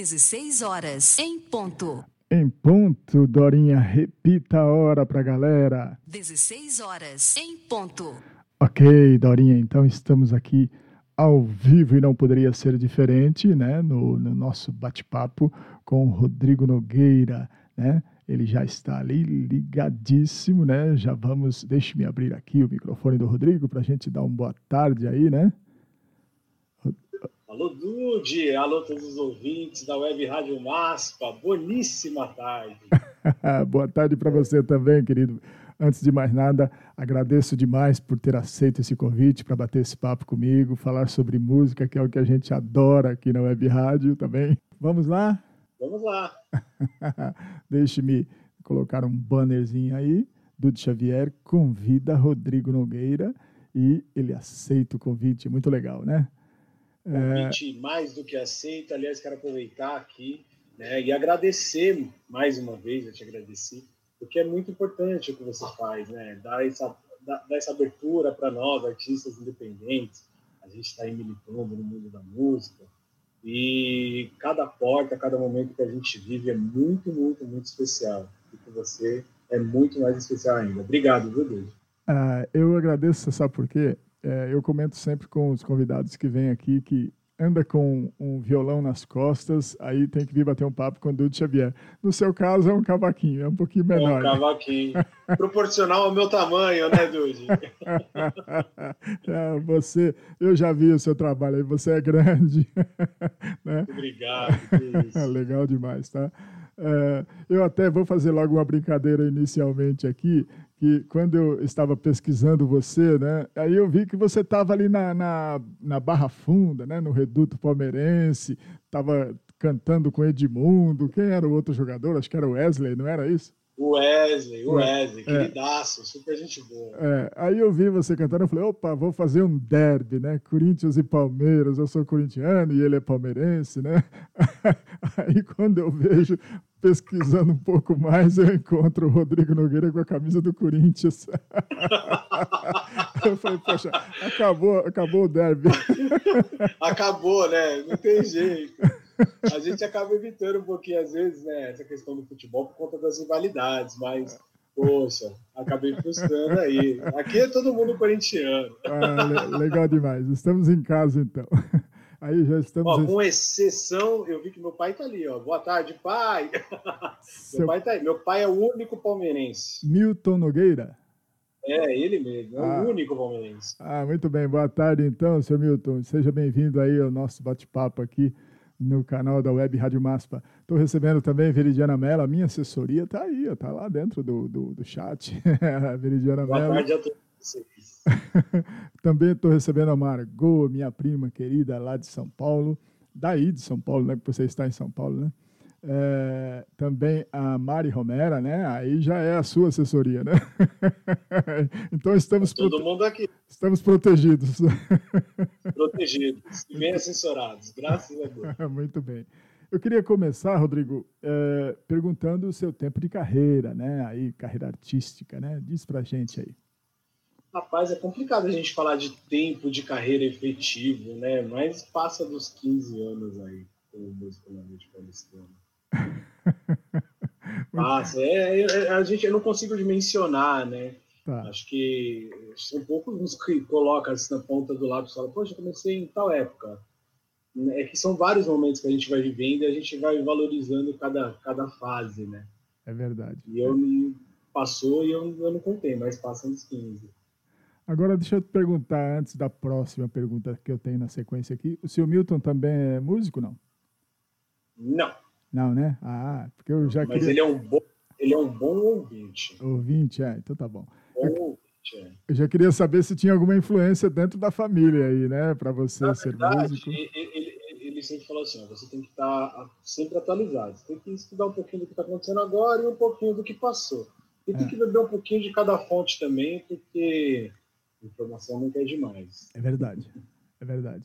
16 horas, em ponto. Em ponto, Dorinha, repita a hora pra galera. 16 horas, em ponto. Ok, Dorinha, então estamos aqui ao vivo e não poderia ser diferente, né? No, no nosso bate-papo com o Rodrigo Nogueira, né? Ele já está ali ligadíssimo, né? Já vamos, deixe-me abrir aqui o microfone do Rodrigo para a gente dar uma boa tarde aí, né? Alô, Dude! Alô, todos os ouvintes da Web Rádio Maspa. Boníssima tarde. Boa tarde para você também, querido. Antes de mais nada, agradeço demais por ter aceito esse convite para bater esse papo comigo, falar sobre música, que é o que a gente adora aqui na Web Rádio também. Vamos lá? Vamos lá. Deixe-me colocar um bannerzinho aí. Dude Xavier convida Rodrigo Nogueira e ele aceita o convite. Muito legal, né? Convite é... mais do que aceito. Aliás, quero aproveitar aqui né, e agradecer mais uma vez, eu te agradecer, porque é muito importante o que você faz, né? Dar essa, dar, dar essa abertura para nós, artistas independentes. A gente está aí militando no mundo da música. E cada porta, cada momento que a gente vive é muito, muito, muito especial. E com você é muito mais especial ainda. Obrigado, viu, Deus? Ah, eu agradeço, sabe por quê? É, eu comento sempre com os convidados que vêm aqui que anda com um violão nas costas, aí tem que vir bater um papo com o Dudu Xavier. No seu caso, é um cavaquinho, é um pouquinho menor. É um cavaquinho. Proporcional ao meu tamanho, né, Dudu? é, você, eu já vi o seu trabalho aí, você é grande. né? Obrigado. Legal demais, tá? É, eu até vou fazer logo uma brincadeira inicialmente aqui, que quando eu estava pesquisando você, né, aí eu vi que você estava ali na, na, na, Barra Funda, né, no Reduto Palmeirense, estava cantando com Edmundo, quem era o outro jogador? Acho que era o Wesley, não era isso? O Wesley, o Wesley, é. queridaço, super gente boa. É, aí eu vi você cantando, eu falei, opa, vou fazer um derby, né? Corinthians e Palmeiras, eu sou corintiano e ele é palmeirense, né? Aí quando eu vejo pesquisando um pouco mais, eu encontro o Rodrigo Nogueira com a camisa do Corinthians. eu falei, poxa, acabou, acabou o derby. Acabou, né? Não tem jeito. A gente acaba evitando um pouquinho, às vezes, né, essa questão do futebol por conta das rivalidades, mas, poxa, acabei frustrando aí. Aqui é todo mundo corintiano. Ah, legal demais. Estamos em casa, então. Aí já estamos. Ó, com exceção, eu vi que meu pai tá ali, ó. Boa tarde, pai. Seu... Meu pai tá aí. Meu pai é o único palmeirense. Milton Nogueira? É, ele mesmo, é ah. o único palmeirense. Ah, muito bem. Boa tarde, então, seu Milton. Seja bem-vindo aí ao nosso bate-papo aqui no canal da Web Rádio Maspa. Estou recebendo também Veridiana Mello, a minha assessoria está aí, está lá dentro do, do, do chat. Veridiana Boa Mello. tarde a todos vocês. Também estou recebendo a Margot, minha prima querida lá de São Paulo, daí de São Paulo, né? Porque você está em São Paulo, né? É, também a Mari Romera, né? Aí já é a sua assessoria, né? então estamos todo prote... mundo aqui. Estamos protegidos. Protegidos e bem assessorados, graças a Deus. Muito bem. Eu queria começar, Rodrigo, é, perguntando o seu tempo de carreira, né? Aí carreira artística, né? Diz pra gente aí. Rapaz, é complicado a gente falar de tempo de carreira efetivo, né? Mas passa dos 15 anos aí como paulistana. passa, é, é, a gente, eu não consigo dimensionar, né? Tá. Acho que são poucos os que colocam assim na ponta do lápis e falam, poxa, comecei em tal época. É que são vários momentos que a gente vai vivendo e a gente vai valorizando cada, cada fase, né? É verdade. E eu me passou e eu, eu não contei, mas passam dos 15. Agora, deixa eu te perguntar, antes da próxima pergunta que eu tenho na sequência aqui, o seu Milton também é músico, não? Não. Não, né? Ah, porque eu já Mas queria... ele é um bom, ele é um bom ouvinte. Ouvinte, é, então tá bom. Bom eu, ouvinte, é. Eu já queria saber se tinha alguma influência dentro da família aí, né, para você na ser verdade, músico. Ele, ele, ele, sempre falou assim: você tem que estar tá sempre atualizado, você tem que estudar um pouquinho do que está acontecendo agora e um pouquinho do que passou. E tem é. que beber um pouquinho de cada fonte também, porque Informação nunca é demais. É verdade, é verdade.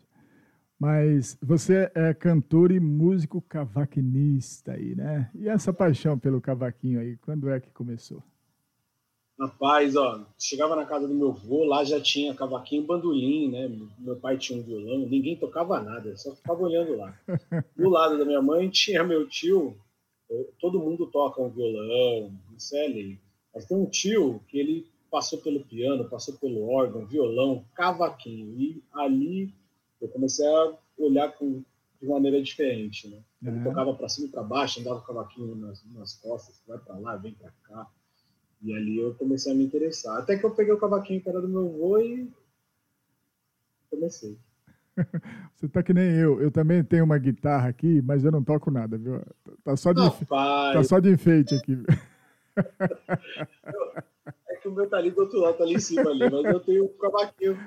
Mas você é cantor e músico cavaquinista aí, né? E essa paixão pelo cavaquinho aí, quando é que começou? Rapaz, ó, chegava na casa do meu avô, lá já tinha cavaquinho e bandolim, né? Meu pai tinha um violão, ninguém tocava nada, só ficava olhando lá. Do lado da minha mãe tinha meu tio, todo mundo toca um violão, isso é lei. Mas tem um tio que ele passou pelo piano, passou pelo órgão, violão, cavaquinho. E ali eu comecei a olhar com, de maneira diferente, né? Ele uhum. tocava para cima e para baixo, andava com o cavaquinho nas, nas costas, vai para lá, vem para cá. E ali eu comecei a me interessar. Até que eu peguei o cavaquinho que era do meu avô e comecei. Você tá que nem eu. Eu também tenho uma guitarra aqui, mas eu não toco nada, viu? Tá só de, tá só de enfeite aqui. é meu tá ali do outro lado, tá ali em cima ali, mas eu tenho um cavaquinho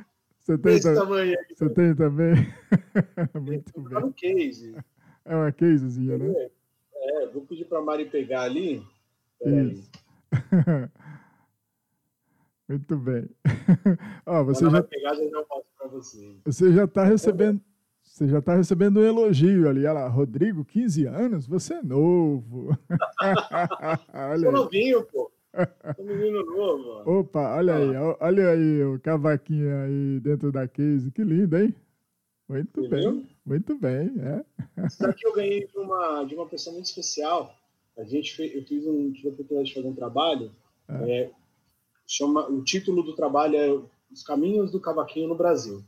você tem, desse tamanho aqui. Você tem também? Muito bem. Tá no case. É uma casezinha, né? É, vou pedir pra Mari pegar ali. Isso. Muito bem. Ó, você já pegar, já você. Você já está recebendo você já está recebendo um elogio ali. Olha lá, Rodrigo, 15 anos, você é novo. olha Sou novinho, pô. Menino novo. Opa, olha ah. aí, olha aí o cavaquinho aí dentro da case. Que lindo, hein? Muito Você bem, viu? muito bem. É. Isso daqui eu ganhei de uma, de uma pessoa muito especial. A gente fez, eu fiz um, tive a oportunidade de fazer um trabalho. É. É, chama, o título do trabalho é Os Caminhos do Cavaquinho no Brasil.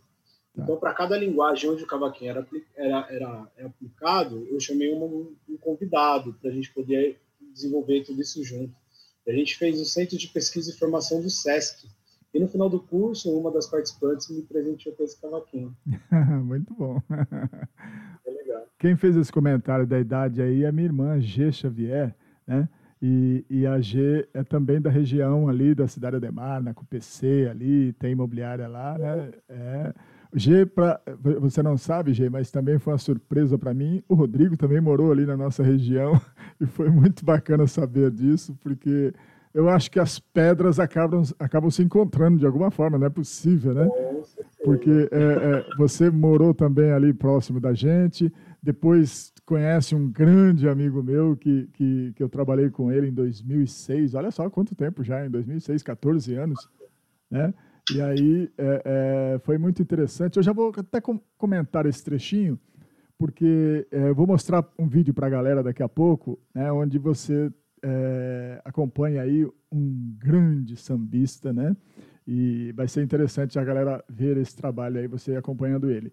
Tá. Então, para cada linguagem onde o cavaquinho era, era, era, era aplicado, eu chamei um, um convidado para a gente poder desenvolver tudo isso junto. A gente fez o Centro de Pesquisa e Formação do SESC. E no final do curso, uma das participantes me presenteou com esse cavaquinho. Muito bom. É legal. Quem fez esse comentário da idade aí é a minha irmã, G. Xavier, né? E, e, a G é também da região ali da Cidade Ademar, na CUPC ali, tem imobiliária lá, né? É. G, pra, você não sabe, G, mas também foi uma surpresa para mim. O Rodrigo também morou ali na nossa região e foi muito bacana saber disso, porque eu acho que as pedras acabam, acabam se encontrando de alguma forma, não é possível, né? Porque é, é, você morou também ali próximo da gente, depois conhece um grande amigo meu que, que, que eu trabalhei com ele em 2006. Olha só quanto tempo já, em 2006, 14 anos, né? E aí é, é, foi muito interessante. Eu já vou até com, comentar esse trechinho, porque é, vou mostrar um vídeo para a galera daqui a pouco, né, onde você é, acompanha aí um grande sambista, né? E vai ser interessante a galera ver esse trabalho aí, você acompanhando ele.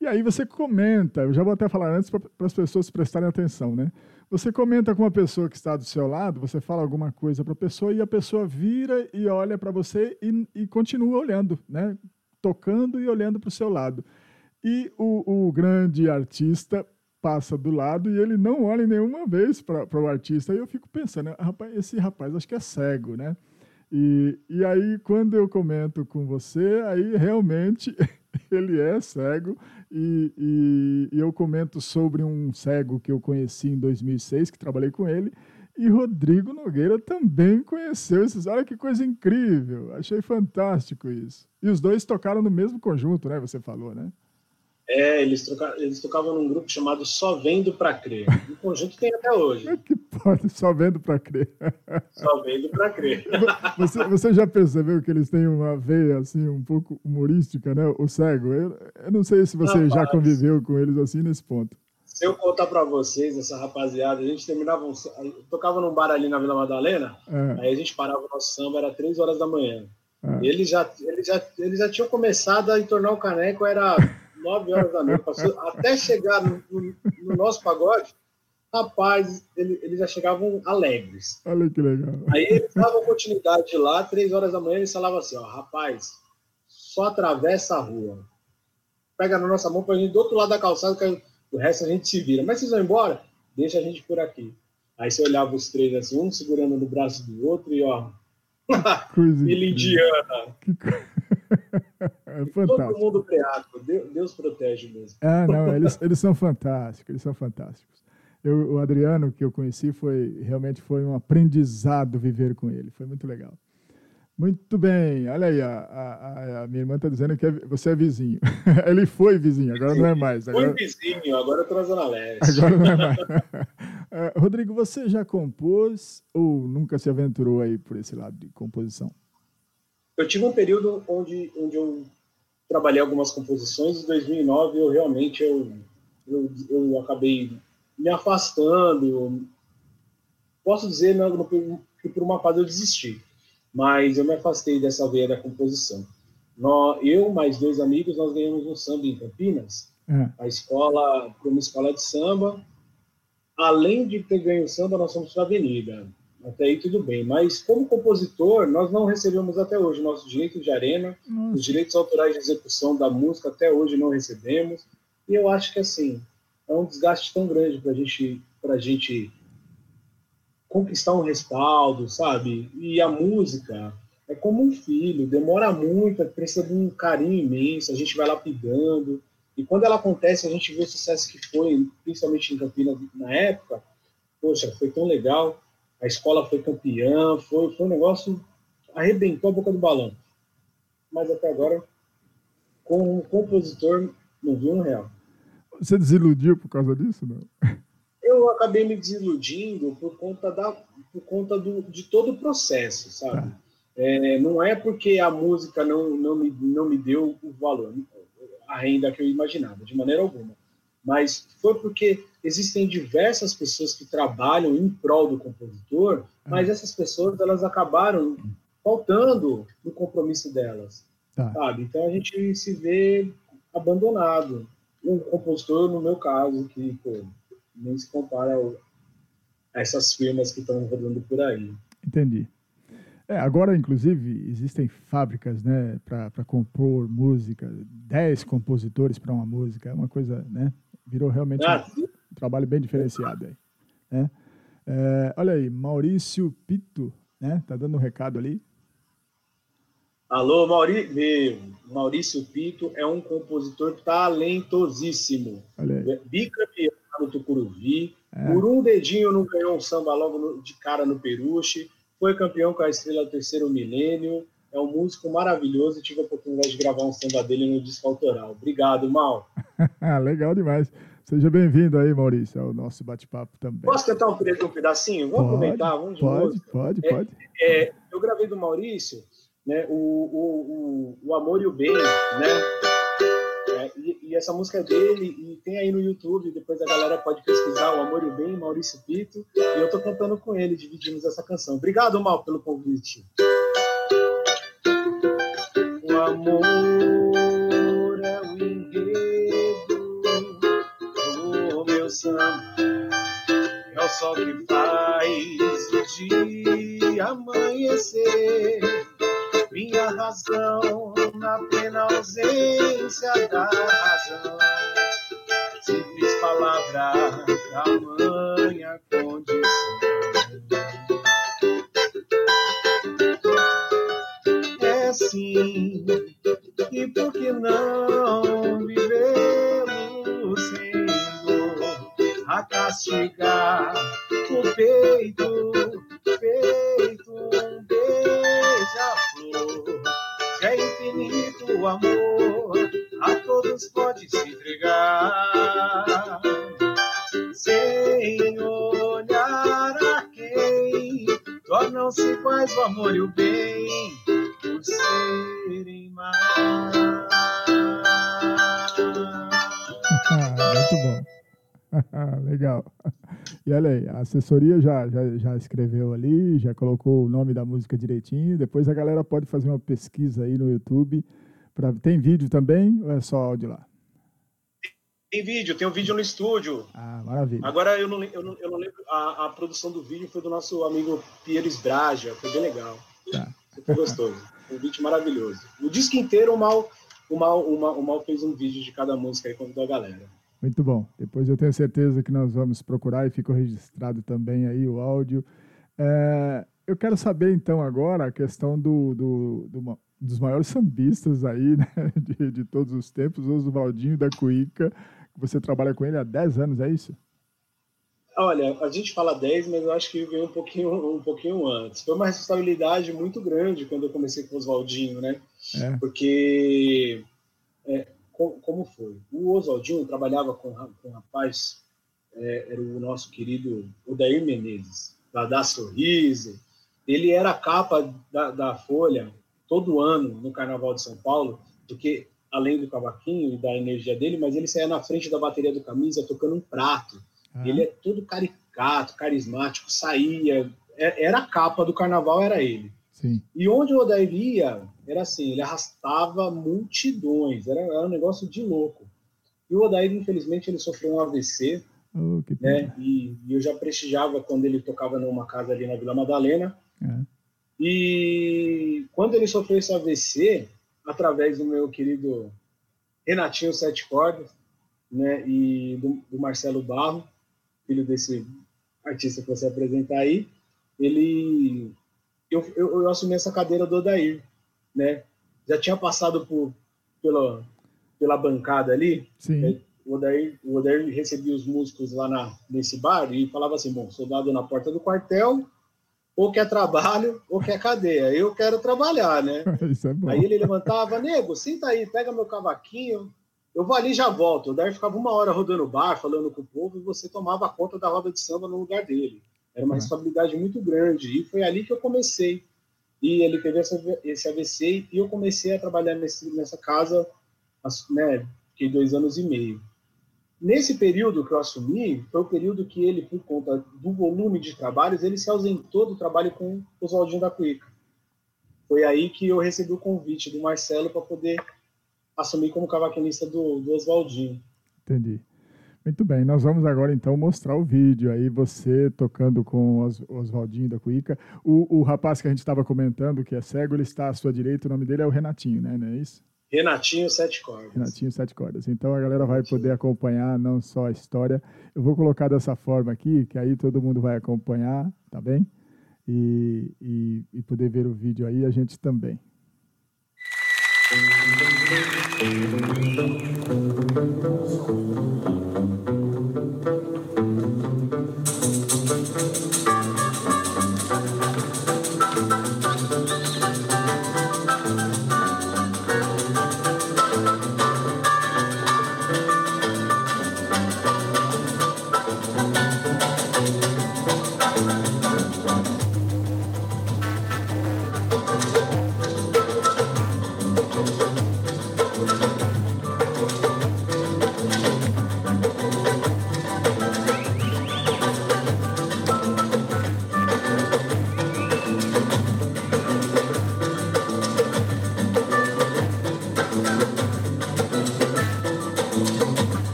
E aí você comenta, eu já vou até falar antes para as pessoas prestarem atenção, né? Você comenta com uma pessoa que está do seu lado, você fala alguma coisa para a pessoa e a pessoa vira e olha para você e, e, continua olhando, né? Tocando e olhando para o seu lado. E o, o, grande artista passa do lado e ele não olha nenhuma vez para o artista. E eu fico pensando, né? rapaz, esse rapaz acho que é cego, né? E, e aí, quando eu comento com você, aí realmente ele é cego e, e, e, eu comento sobre um cego que eu conheci em 2006, que trabalhei com ele, e Rodrigo Nogueira também conheceu esses. Olha que coisa incrível! Achei fantástico isso. E os dois tocaram no mesmo conjunto, né? Você falou, né? É, eles, troca... eles tocavam num grupo chamado Só Vendo Pra Crer. O conjunto tem até hoje. É que pode, Só Vendo Pra Crer. Só Vendo Pra Crer. Você, você já percebeu que eles têm uma veia, assim, um pouco humorística, né? O cego. Eu, eu não sei se você Rapaz, já conviveu com eles assim nesse ponto. Se eu contar pra vocês, essa rapaziada, a gente terminava, um... tocava num bar ali na Vila Madalena, é. aí a gente parava o nosso samba, era três horas da manhã. É. Eles, já, eles, já, eles já tinham começado a entornar o caneco, era 9 horas da noite, passou, até chegar no, no, no, nosso pagode, rapaz, ele, eles já chegavam alegres. Olha que legal. Aí eles davam continuidade lá, 3 horas da manhã, eles falavam assim, ó, rapaz, só atravessa a rua. Pega na nossa mão pra gente do outro lado da calçada, que o resto a gente se vira. Mas vocês vão embora? Deixa a gente por aqui. Aí você olhava os três assim, um segurando no braço do outro e ó. Coisa Indiana. Que... É fantástico. Todo mundo preaco. Deus, protege mesmo. Ah, não, eles, eles são fantásticos, eles são fantásticos. Eu, o Adriano, que eu conheci, foi realmente foi um aprendizado viver com ele. Foi muito legal. Muito bem. Olha aí, a, a, a minha irmã está dizendo que é, você é vizinho. ele foi vizinho, agora não é mais. Agora... Foi vizinho, agora estou na Zona Leste. Agora não é mais. Uh, Rodrigo, você já compôs ou nunca se aventurou aí por esse lado de composição? Eu tive um período onde, onde eu trabalhei algumas composições. Em 2009, eu realmente eu, eu, eu acabei me afastando. Posso dizer né, que por uma fase eu desisti, mas eu me afastei dessa veia da composição. Nós, eu mais dois amigos, nós ganhamos um samba em Campinas, é. a escola, uma escola de samba. Além de ter ganho samba, nós fomos para a Avenida. Até aí tudo bem. Mas como compositor, nós não recebemos até hoje nossos direitos de arena, Nossa. os direitos autorais de execução da música até hoje não recebemos. E eu acho que assim é um desgaste tão grande para gente, a gente conquistar um respaldo, sabe? E a música é como um filho, demora muito, precisa de um carinho imenso, a gente vai lapidando. E quando ela acontece, a gente vê o sucesso que foi, principalmente em Campinas na época. Poxa, foi tão legal. A escola foi campeã, foi, foi um negócio arrebentou a boca do balão. Mas até agora, como compositor, não viu um real. Você desiludiu por causa disso, não? Eu acabei me desiludindo por conta da, por conta do, de todo o processo, sabe? Ah. É, não é porque a música não, não, me, não me deu o valor, a renda que eu imaginava, de maneira alguma. Mas foi porque existem diversas pessoas que trabalham em prol do compositor, mas ah. essas pessoas elas acabaram faltando no compromisso delas, tá. sabe? Então a gente se vê abandonado. Um compositor, no meu caso, que pô, nem se compara a essas firmas que estão rodando por aí. Entendi. É, agora, inclusive, existem fábricas né, para compor música, 10 compositores para uma música, é uma coisa, né? Virou realmente ah, um, trabalho bem diferenciado aí. Né? É, olha aí, Maurício Pito, né? Tá dando um recado ali. Alô, Mauri... Maurício Pito é um compositor talentosíssimo. Bicampeão no Tucuruvi. É. Por um dedinho não ganhou um samba logo no, de cara no Peruche foi campeão com a Estrela Terceiro Milênio, é um músico maravilhoso e tive a oportunidade de gravar um samba dele no disco autoral. Obrigado, Mal. Legal demais. Seja bem-vindo aí, Maurício, ao nosso bate-papo também. Posso cantar um, um pedacinho? Vamos pode, aproveitar, vamos de Pode, música. pode, é, pode. É, eu gravei do Maurício né, o, o, o, o Amor e o Bem, né? e, e, essa música é dele, e tem aí no YouTube, depois a galera pode pesquisar O Amor e o Bem, Maurício Pito, e eu tô cantando com ele, dividimos essa canção. Obrigado, Mal, pelo convite. Amor é o enredo do meu samba, é o sol que faz o dia amanhecer, minha razão na plena ausência da razão. Simples palavra, tamanha condição. É assim, o amor e o bem, por serem mais. Muito bom. Legal. E olha aí, a assessoria já, já, já escreveu ali, já colocou o nome da música direitinho. Depois a galera pode fazer uma pesquisa aí no YouTube. Pra... Tem vídeo também ou é só áudio lá? Tem vídeo, tem um vídeo no estúdio. Ah, maravilha. Agora eu não, eu não, eu não lembro, a, a produção do vídeo foi do nosso amigo Pierre Braja, foi bem legal. Tá. Foi gostoso. um vídeo maravilhoso. O disco inteiro, o Mal, o Mal, o Mal, o Mal fez um vídeo de cada música e convidou a galera. Muito bom. Depois eu tenho certeza que nós vamos procurar e ficou registrado também aí o áudio. É, eu quero saber então agora a questão do, do, do dos maiores sambistas aí né, de, de, todos os tempos, Oswaldinho da Cuíca. Você trabalha com ele há 10 anos, é isso? Olha, a gente fala 10, mas eu acho que veio um pouquinho, um pouquinho antes. Foi uma responsabilidade muito grande quando eu comecei com o Oswaldinho, né? É. Porque é, como foi. O Oswaldinho trabalhava com, com um rapaz é, era o nosso querido Odair Menezes, da Dá Sorriso. Ele era a capa da, da Folha todo ano no Carnaval de São Paulo, porque além do cavaquinho e da energia dele, mas ele saía na frente da bateria do camisa tocando um prato. Ah. Ele é todo caricato, carismático, saía. É, era a capa do carnaval, era ele. Sim. E onde o Odair ia, era assim, ele arrastava multidões, era, era um negócio de louco. E o Odair, infelizmente, ele sofreu um AVC, oh, né? E, e, eu já prestigiava quando ele tocava numa casa ali na Vila Madalena. É. E quando ele sofreu esse AVC, através do meu querido Renatinho Sete Cordas, né, e do, do, Marcelo Barro, filho desse artista que você apresentar aí, ele, eu, eu, eu, assumi essa cadeira do Odair, né, já tinha passado por, pela, pela bancada ali, né, o Odair, o Odair recebia os músicos lá na, nesse bar e falava assim, bom, soldado na porta do quartel, ou quer trabalho ou quer cadeia. Eu quero trabalhar, né? É. Aí ele levantava, nego, senta aí, pega meu cavaquinho, eu vou ali e já volto. Daí ficava uma hora rodando o bar, falando com o povo, e você tomava conta da roda de samba no lugar dele. Era uma uhum. responsabilidade muito grande. E foi ali que eu comecei. E ele teve essa, esse AVC e eu comecei a trabalhar nesse, nessa casa, né? Fiquei dois anos e meio. Nesse período que eu assumi, foi o período que ele, por conta do volume de trabalhos, ele se ausentou do trabalho com o Oswaldinho da Cuica. Foi aí que eu recebi o convite do Marcelo para poder assumir como cavaquinista do, do Oswaldinho. Entendi. Muito bem, nós vamos agora então mostrar o vídeo aí, você tocando com o Oswaldinho da Cuica. O, o rapaz que a gente estava comentando, que é cego, ele está à sua direita, o nome dele é o Renatinho, né? Não é isso? Renatinho Sete Cordas. Renatinho Sete Cordas. Então a galera vai poder acompanhar não só a história. Eu vou colocar dessa forma aqui, que aí todo mundo vai acompanhar, tá bem? E, e, e poder ver o vídeo aí, a gente também.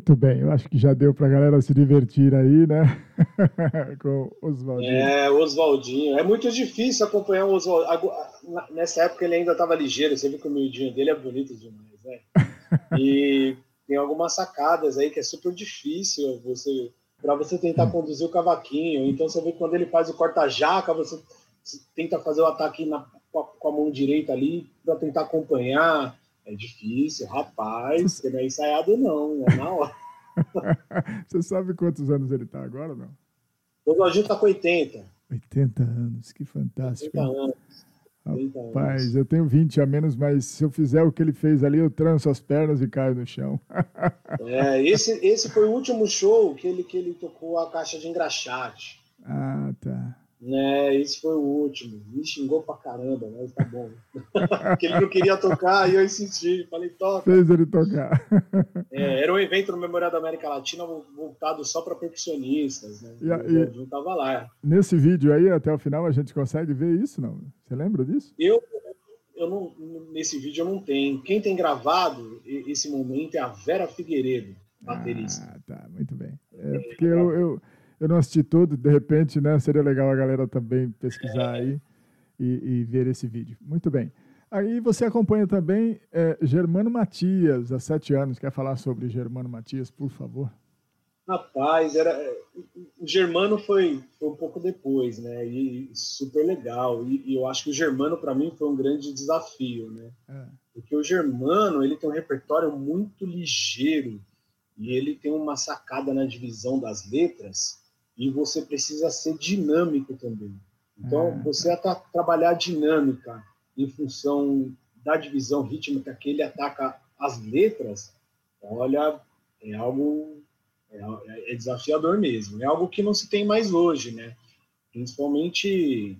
Muito bem, eu acho que já deu para a galera se divertir aí, né? Com Oswaldinho. É, Oswaldinho. É muito difícil acompanhar o Oswaldinho. Nessa época ele ainda estava ligeiro, você viu que o miudinho dele é bonito demais, né? E tem algumas sacadas aí que é super difícil você para você tentar hum. conduzir o cavaquinho. Então você vê que quando ele faz o corta-jaca, você tenta fazer o ataque na, com a mão direita ali para tentar acompanhar. É difícil, rapaz. Você não é ensaiado, não, é na hora. você sabe quantos anos ele está agora, não? O Lojinho está com 80. 80 anos, que fantástico. 80 anos. Rapaz, eu tenho 20 a menos, mas se eu fizer o que ele fez ali, eu tranço as pernas e caio no chão. é, esse, esse foi o último show que ele, que ele tocou a caixa de engraxate. Ah, tá. Né, esse foi o último. Me xingou pra caramba, mas tá bom. Porque ele não queria tocar e eu insisti. Falei, toca. Fez ele tocar. É, era um evento no Memorial da América Latina voltado só para percussionistas, né? E, e, tava lá. Nesse vídeo aí, até o final, a gente consegue ver isso, não? Você lembra disso? Eu, eu não, nesse vídeo eu não tenho. Quem tem gravado esse momento é a Vera Figueiredo, baterista. Ah, tá, muito bem. É, porque eu, eu eu não assisti tudo, de repente, né? Seria legal a galera também pesquisar aí e, e ver esse vídeo. Muito bem. Aí você acompanha também é, Germano Matias, há sete anos. Quer falar sobre Germano Matias, por favor? Rapaz, era, o Germano foi, foi um pouco depois, né? E super legal. E, e eu acho que o Germano, para mim, foi um grande desafio, né? É. Porque o Germano, ele tem um repertório muito ligeiro e ele tem uma sacada na divisão das letras e você precisa ser dinâmico também. Então, é. você tá, trabalhar dinâmica em função da divisão rítmica que ele ataca as letras, olha, é algo é, é, desafiador mesmo. É algo que não se tem mais hoje, né? Principalmente,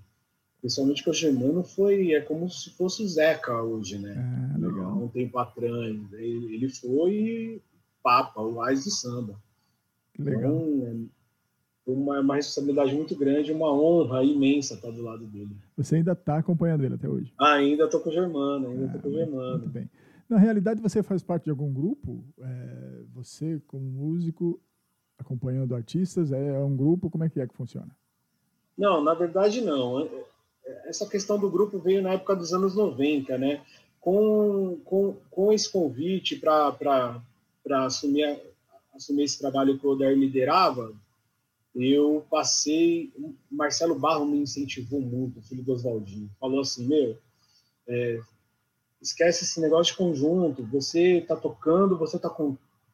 principalmente que o Germano foi é como se fosse o Zeca hoje, né? É, legal. Um tempo atrás, ele, ele foi papa, o Ais do samba. Legal. Então, uma, uma responsabilidade muito grande, uma honra imensa estar do lado dele. Você ainda está acompanhando ele até hoje? ainda estou com o Germano, ainda estou ah, com o Germano. Muito bem. Na realidade, você faz parte de algum grupo? É, você, como músico, acompanhando artistas, é um grupo? Como é que é que funciona? Não, na verdade não. É, é, essa questão do grupo veio na época dos anos 90, né? Com, com, com esse convite para assumir, assumir esse trabalho que o Oder liderava, eu passei. Marcelo Barro me incentivou muito, filho do Oswaldinho. Falou assim: Meu, é, esquece esse negócio de conjunto. Você está tocando, você está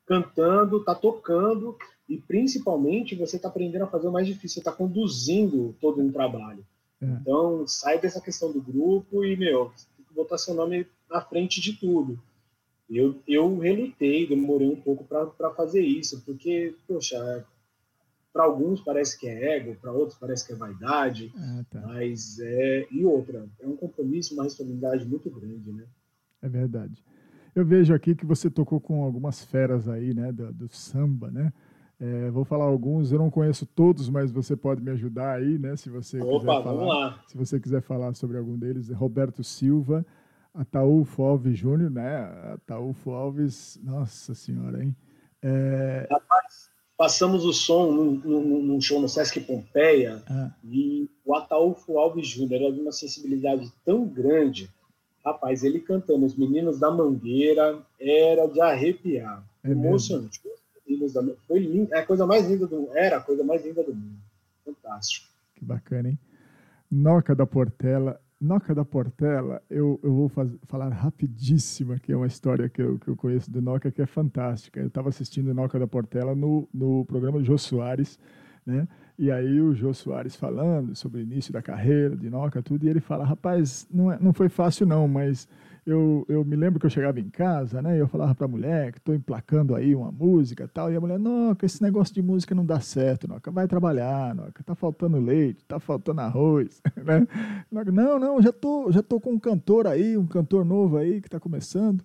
cantando, está tocando, e principalmente você está aprendendo a fazer o mais difícil, você está conduzindo todo um trabalho. É. Então, sai dessa questão do grupo e, meu, botar seu nome na frente de tudo. Eu, eu relutei, demorei um pouco para fazer isso, porque, poxa, para alguns parece que é ego, para outros parece que é vaidade, ah, tá. mas é e outra é um compromisso, uma responsabilidade muito grande, né? É verdade. Eu vejo aqui que você tocou com algumas feras aí, né, do, do samba, né? É, vou falar alguns, eu não conheço todos, mas você pode me ajudar aí, né? Se você Opa, quiser falar, se você quiser falar sobre algum deles, Roberto Silva, Ataúfo Alves Júnior, né? Ataúfo Alves, nossa senhora, hein? É... Rapaz, passamos o som num, num, num show no Sesc Pompeia ah. e o Ataúfo Alves Júnior era de uma sensibilidade tão grande. Rapaz, ele cantando Os Meninos da Mangueira era de arrepiar. É emocionante. Da... Foi lindo. É a coisa mais linda do Era a coisa mais linda do mundo. Fantástico. Que bacana, hein? Noca da Portela Noca da Portela, eu, eu vou faz, falar rapidíssimo que é uma história que eu, que eu conheço do Noca que é fantástica. Eu estava assistindo Noca da Portela no, no programa Jô Soares, né? E aí o Jô Soares falando sobre o início da carreira de Noca, tudo, e ele fala, rapaz, não, é, não foi fácil não, mas eu, eu me lembro que eu chegava em casa, né? E eu falava para a mulher que estou emplacando aí uma música tal. E a mulher, Noca, esse negócio de música não dá certo, Noca. Vai trabalhar, Noca. Tá faltando leite, tá faltando arroz, né? Não, não, já tô, já tô com um cantor aí, um cantor novo aí que está começando.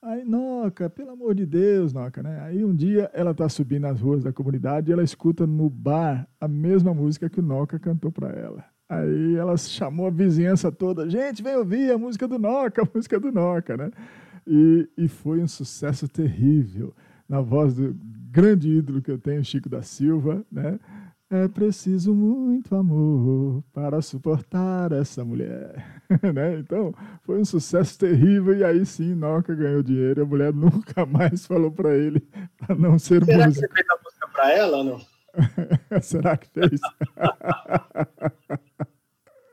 Aí, Noca, pelo amor de Deus, Noca, né? Aí um dia ela tá subindo as ruas da comunidade e ela escuta no bar a mesma música que o Noca cantou para ela. Aí ela chamou a vizinhança toda, gente, vem ouvir a música do Noca, a música do Noca, né? E, e foi um sucesso terrível, na voz do grande ídolo que eu tenho, Chico da Silva, né? É preciso muito amor para suportar essa mulher. né? Então, foi um sucesso terrível e aí sim, Noca ganhou dinheiro. A mulher nunca mais falou para ele para não ser Será músico. Será que ele fez a música para ela ou não? Será que fez?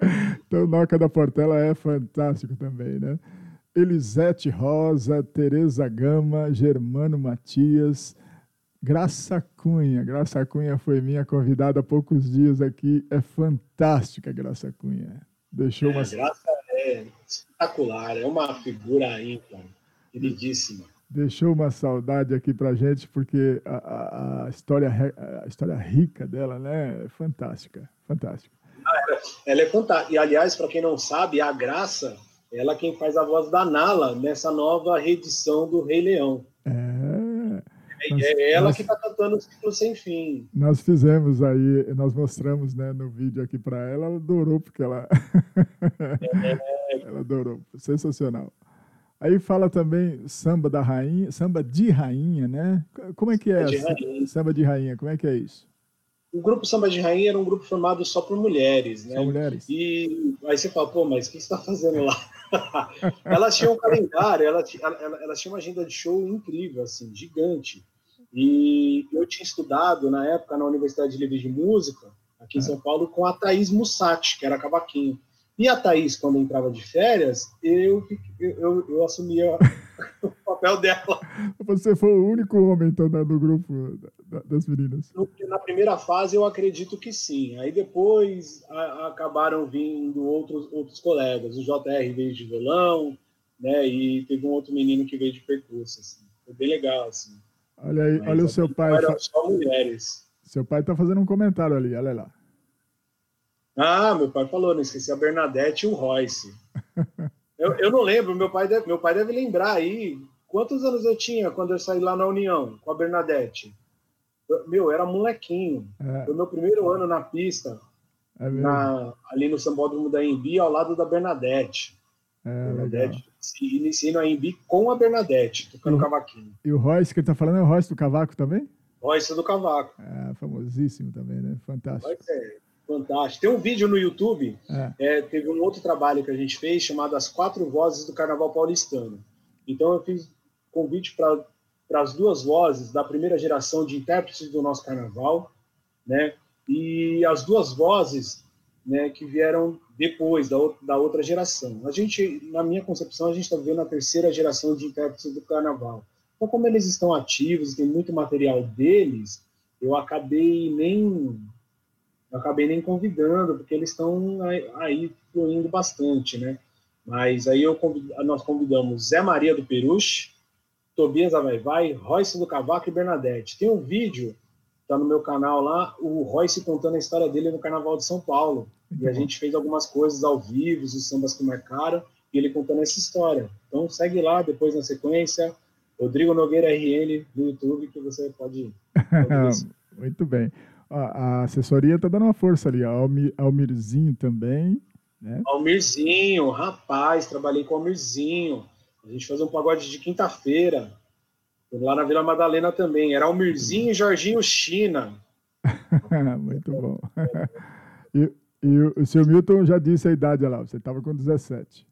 então, Noca da Portela é fantástico também, né? Elisete Rosa, Tereza Gama, Germano Matias, Graça Cunha. Graça Cunha foi minha convidada há poucos dias aqui. É fantástica, Graça Cunha. Deixou é, uma. Graça é espetacular, é uma figura ímpar, queridíssima. Deixou uma saudade aqui pra gente, porque a, a, a história, a história rica dela né, é fantástica. Fantástica. Ela, ela é fantástica. E, aliás, para quem não sabe, a Graça, ela é quem faz a voz da Nala nessa nova reedição do Rei Leão. É. Nós, é ela nós, que está cantando o ciclo sem fim. Nós fizemos aí, nós mostramos né, no vídeo aqui para ela, ela adorou, porque ela. É. ela adorou, sensacional. Aí fala também samba da rainha, samba de rainha, né? Como é que é? De rainha. Samba de rainha, como é que é isso? O grupo Samba de Rainha era um grupo formado só por mulheres, né? Só mulheres. E aí você fala, pô, mas o que você está fazendo lá? elas tinham um calendário, elas, elas, elas tinham uma agenda de show incrível, assim, gigante. E eu tinha estudado, na época, na Universidade Livre de Música, aqui em São Paulo, com a Thaís Mussati, que era cavaquinho. E a Thaís, quando entrava de férias, eu, eu, eu assumia o papel dela. Você foi o único homem, então, do grupo das meninas? Na primeira fase, eu acredito que sim. Aí depois a, acabaram vindo outros, outros colegas. O JR veio de violão, né? E teve um outro menino que veio de percurso. Assim. Foi bem legal, assim. Olha aí, Mas, olha o seu pai. Eram só mulheres. Seu pai está fazendo um comentário ali, olha lá. Ah, meu pai falou, não esqueci a Bernadette e o Royce. eu, eu não lembro, meu pai, deve, meu pai deve lembrar aí. Quantos anos eu tinha quando eu saí lá na União com a Bernadette? Eu, meu, era molequinho. É. Foi meu primeiro ano na pista, é na, ali no Sambódromo da Embi, ao lado da Bernadette. É, Bernadette se iniciei no Embi com a Bernadette, tocando e, cavaquinho. E o Royce que ele tá falando é o Royce do Cavaco também? Royce do Cavaco. É, famosíssimo também, né? Fantástico. Royce é fantástico. Tem um vídeo no YouTube, é. É, teve um outro trabalho que a gente fez chamado As Quatro Vozes do Carnaval Paulistano. Então eu fiz convite para as duas vozes da primeira geração de intérpretes do nosso carnaval, né? E as duas vozes, né, que vieram depois da, da outra geração. A gente, na minha concepção, a gente está vivendo a terceira geração de intérpretes do carnaval. Então, como eles estão ativos tem muito material deles, eu acabei nem eu acabei nem convidando, porque eles estão aí, fluindo bastante, né? Mas aí eu convid, nós convidamos Zé Maria do Peruche, Tobias Avaivai, Royce do Cavaco e Bernadette. Tem um vídeo, tá no meu canal lá, o Royce contando a história dele no Carnaval de São Paulo. E a gente fez algumas coisas ao vivo, os sambas que marcaram, e ele contando essa história. Então segue lá, depois na sequência, Rodrigo Nogueira RN no YouTube, que você pode. pode Muito bem. A, assessoria está dando uma força ali. Almir, Almirzinho também. Né? Almirzinho, rapaz, trabalhei com Almirzinho. A gente fazia um pagode de quinta-feira. Lá na Vila Madalena também. Era Almirzinho e Jorginho China. Muito bom. E, e o seu Milton já disse a idade lá, você estava com 17.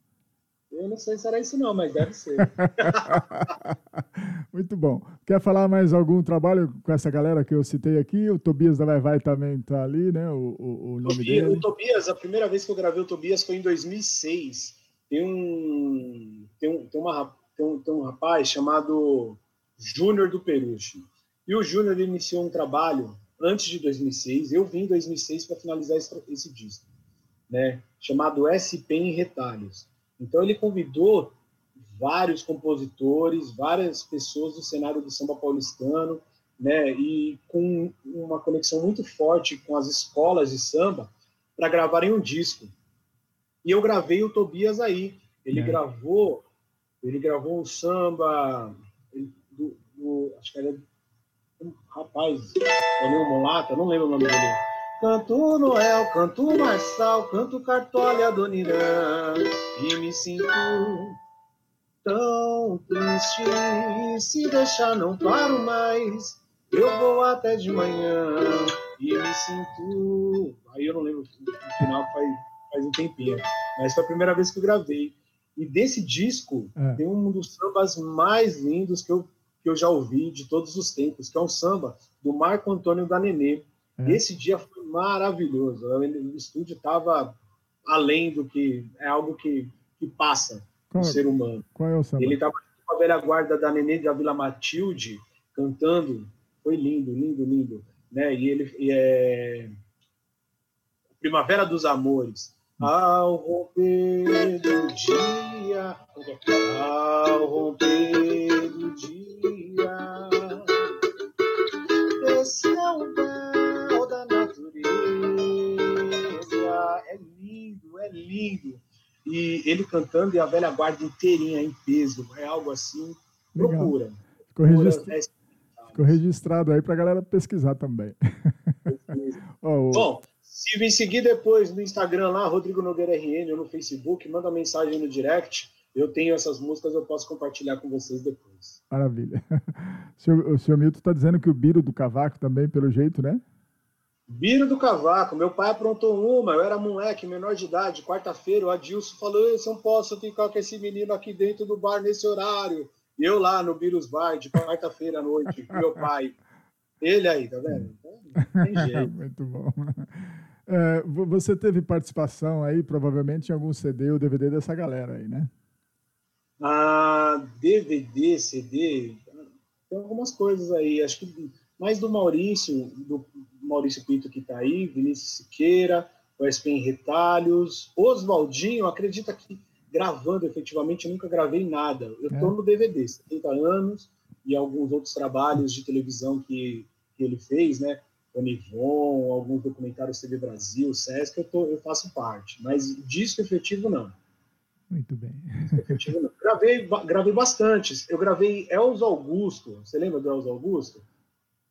Eu não sei se era isso não, mas deve ser. Muito bom. Quer falar mais algum trabalho com essa galera que eu citei aqui? O Tobias da Vai Vai também está ali, né? O, o, o nome Tobias, dele. O Tobias, a primeira vez que eu gravei o Tobias foi em 2006. Tem um, tem um, tem uma, tem um, tem um rapaz chamado Júnior do Peruche. E o Júnior iniciou um trabalho antes de 2006. Eu vim em 2006 para finalizar esse, esse disco, né? Chamado SP em Retalhos. Então ele convidou vários compositores, várias pessoas do cenário do samba paulistano, né, e com uma conexão muito forte com as escolas de samba para gravarem um disco. E eu gravei o Tobias aí. Ele é. gravou Ele gravou um samba do, do acho que era um rapaz, Toninho Molata, não lembro o nome dele. Canto Noel, canto Marçal, canto Cartola Adonirã e me sinto tão triste. Se deixar, não paro mais. Eu vou até de manhã e me sinto. Aí eu não lembro, no final faz, faz um tempinho. Mas foi a primeira vez que eu gravei. E desse disco é. tem um dos sambas mais lindos que eu, que eu já ouvi de todos os tempos, que é um samba do Marco Antônio da Nenê. É. Esse dia foi maravilhoso. O estúdio estava além do que é algo que, que passa qual, no ser humano. Qual é o samba? Ele estava com a velha guarda da Nenê da Vila Matilde cantando. Foi lindo, lindo, lindo. Né? E ele e é Primavera dos Amores. Ao romper do dia, ao romper do dia, esse é o lindo. E ele cantando e a velha guarda inteirinha em peso, é algo assim. Legal. Procura. Ficou, registra... Ficou registrado aí para a galera pesquisar também. oh, Bom, se me seguir depois no Instagram lá, Rodrigo Nogueira RN, ou no Facebook, manda mensagem no direct. Eu tenho essas músicas, eu posso compartilhar com vocês depois. Maravilha. O senhor, o senhor Milton está dizendo que o Biro do Cavaco também, pelo jeito, né? Biro do Cavaco, meu pai aprontou uma, eu era moleque, menor de idade, quarta-feira, o Adilson falou, eu não posso ficar com esse menino aqui dentro do bar nesse horário. E eu lá no Biros Bar, de quarta-feira à noite, meu pai. Ele aí, tá vendo? Então, tem jeito. Muito bom. É, você teve participação aí, provavelmente, em algum CD ou DVD dessa galera aí, né? Ah, DVD, CD, tem algumas coisas aí. Acho que mais do Maurício, do Maurício Pinto que está aí, Vinícius Siqueira, o SPM Retalhos, Oswaldinho, acredita que gravando efetivamente, eu nunca gravei nada. Eu estou é. no DVD, 70 anos, e alguns outros trabalhos de televisão que, que ele fez, né? Onivon, alguns documentários TV Brasil, Sesc, eu, tô, eu faço parte. Mas disco efetivo, não. Muito bem. Efetivo, não. Gravei, gravei bastante. Eu gravei Elzo Augusto. Você lembra do Elzo Augusto?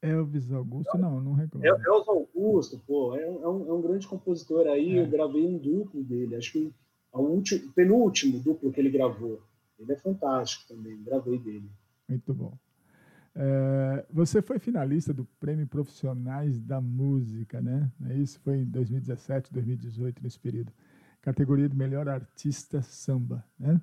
Elvis Augusto, não, não recordo. Elzo Augusto, pô, é um, é um, é um grande compositor aí. É. Eu gravei um duplo dele. Acho que o último, penúltimo duplo que ele gravou. Ele é fantástico também. Gravei dele. Muito bom. É, você foi finalista do Prêmio Profissionais da Música, né? É isso foi em 2017, 2018, nesse período. Categoria de melhor artista samba, né?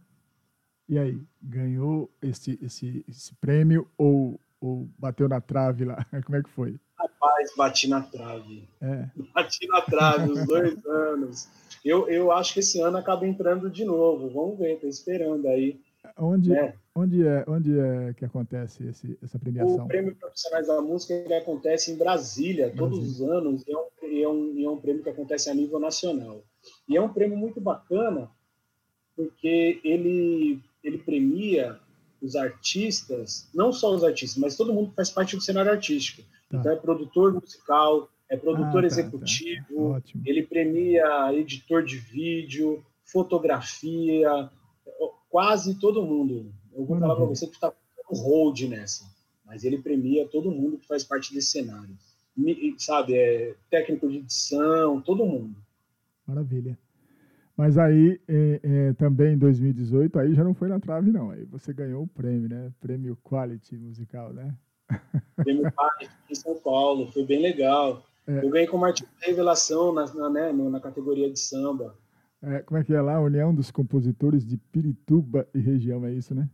E aí, ganhou esse, esse, esse prêmio ou, ou bateu na trave lá? Como é que foi? Rapaz, bati na trave. É. Bati na trave os dois anos. Eu, eu acho que esse ano acaba entrando de novo. Vamos ver, estou esperando aí. Onde, é. onde, é, onde é que acontece esse, essa premiação? O Prêmio Profissionais da Música ele acontece em Brasília, Brasília. todos os anos, e é, um, é, um, é um prêmio que acontece a nível nacional. E é um prêmio muito bacana, porque ele, ele premia os artistas, não só os artistas, mas todo mundo que faz parte do cenário artístico. Tá. Então, é produtor musical, é produtor ah, tá, tá. executivo, tá. ele premia editor de vídeo, fotografia, quase todo mundo. Eu vou falar para você que está um hold nessa, mas ele premia todo mundo que faz parte desse cenário. Sabe, é técnico de edição, todo mundo. Maravilha. Mas aí, é, é, também em 2018, aí já não foi na trave, não. Aí você ganhou o prêmio, né? Prêmio Quality Musical, né? Prêmio Quality em São Paulo, foi bem legal. É. Eu ganhei como artista revelação na, na, né, na categoria de samba. É, como é que é lá? União dos Compositores de Pirituba e região, é isso, né?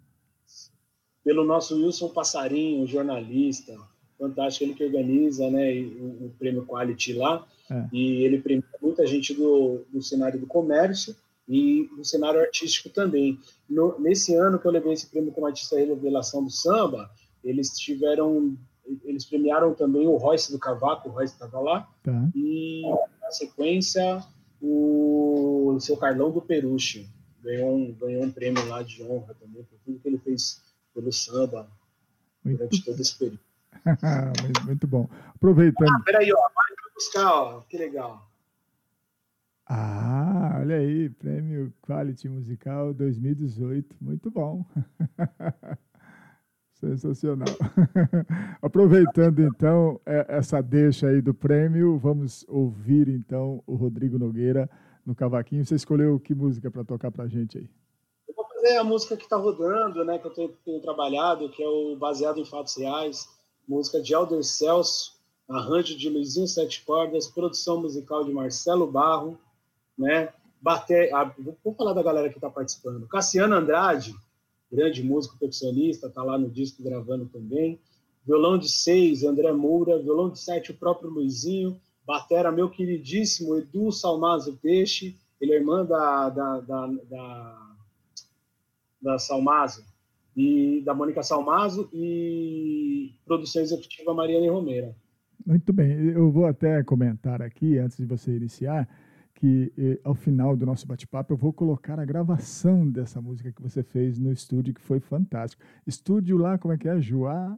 Pelo nosso Wilson Passarinho, jornalista, fantástico, ele que organiza né, o, o prêmio Quality lá. É. E ele premia muita gente do, do cenário do comércio e do cenário artístico também. No, nesse ano que eu levei esse prêmio como artista revelação do samba, eles tiveram, eles premiaram também o Royce do Cavaco, o Royce estava lá, tá. e na sequência o, o seu Carlão do Peruche ganhou um, ganhou um prêmio lá de honra também por tudo que ele fez pelo samba muito... durante todo esse período. muito bom. Aproveitando. Ah, peraí, ó, buscar, ó, que legal. Ah, Olha aí, Prêmio Quality Musical 2018. Muito bom. Sensacional. Aproveitando então é, essa deixa aí do prêmio, vamos ouvir então o Rodrigo Nogueira no cavaquinho. Você escolheu que música para tocar para a gente aí? Eu vou fazer a música que está rodando, né, que eu tenho, tenho, trabalhado, que é o Baseado em Fatos Reais, música de Alder Celso, arranjo de Luizinho Sete Cordas, produção musical de Marcelo Barro, né? Bater, ah, vou falar da galera que está participando. Cassiano Andrade, grande músico percussionista, está lá no disco gravando também. Violão de seis, André Moura. Violão de sete, o próprio Luizinho. Batera, meu queridíssimo Edu Salmazo Peixe. Ele é irmã da, da, da, da, da Salmazo e da Mônica Salmazo e produção executiva Mariane Romero. Muito bem, eu vou até comentar aqui, antes de você iniciar, que eh, ao final do nosso bate-papo eu vou colocar a gravação dessa música que você fez no estúdio, que foi fantástico. Estúdio lá, como é que é? Joá?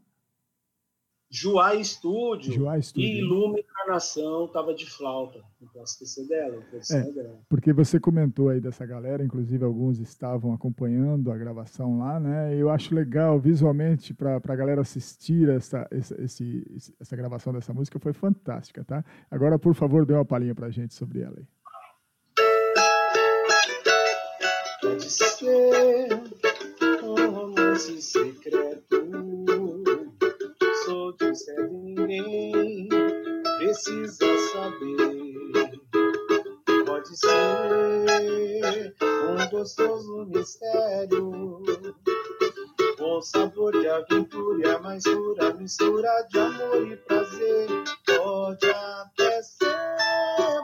Joá Estúdio. Joá Estúdio. E Lume Encarnação estava de flauta. Não posso esquecer dela, é, dela. Porque você comentou aí dessa galera, inclusive alguns estavam acompanhando a gravação lá, né? Eu acho legal visualmente para a galera assistir essa, essa, esse, essa gravação dessa música, foi fantástica, tá? Agora, por favor, dê uma palhinha para a gente sobre ela aí. Pode ser um romance secreto. Sou de ser ninguém precisa saber. Pode ser um gostoso mistério. Com sabor de aventura e a mais pura mistura de amor e prazer. Pode até ser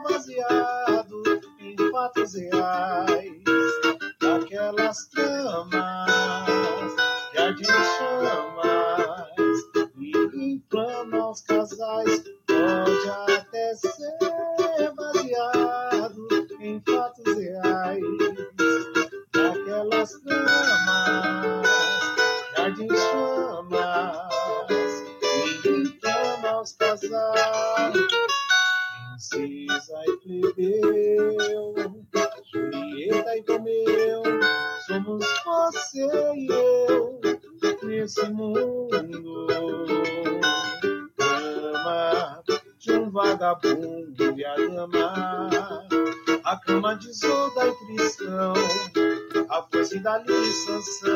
baseado em fatos reais daquelas tramas que ardem chamas e inflamam os casais. Pode vagabundo e a dama, a cama de Zoda e Tristão, a força da liçação.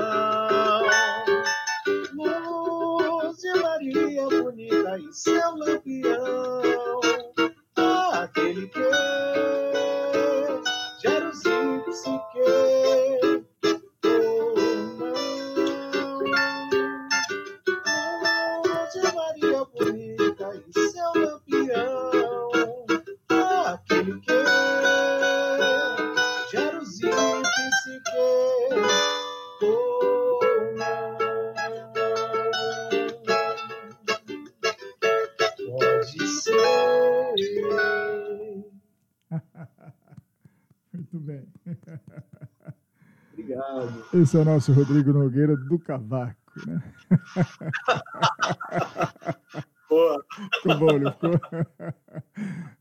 Esse é o nosso Rodrigo Nogueira do Cavaco, né? Boa. Ficou bom, não ficou?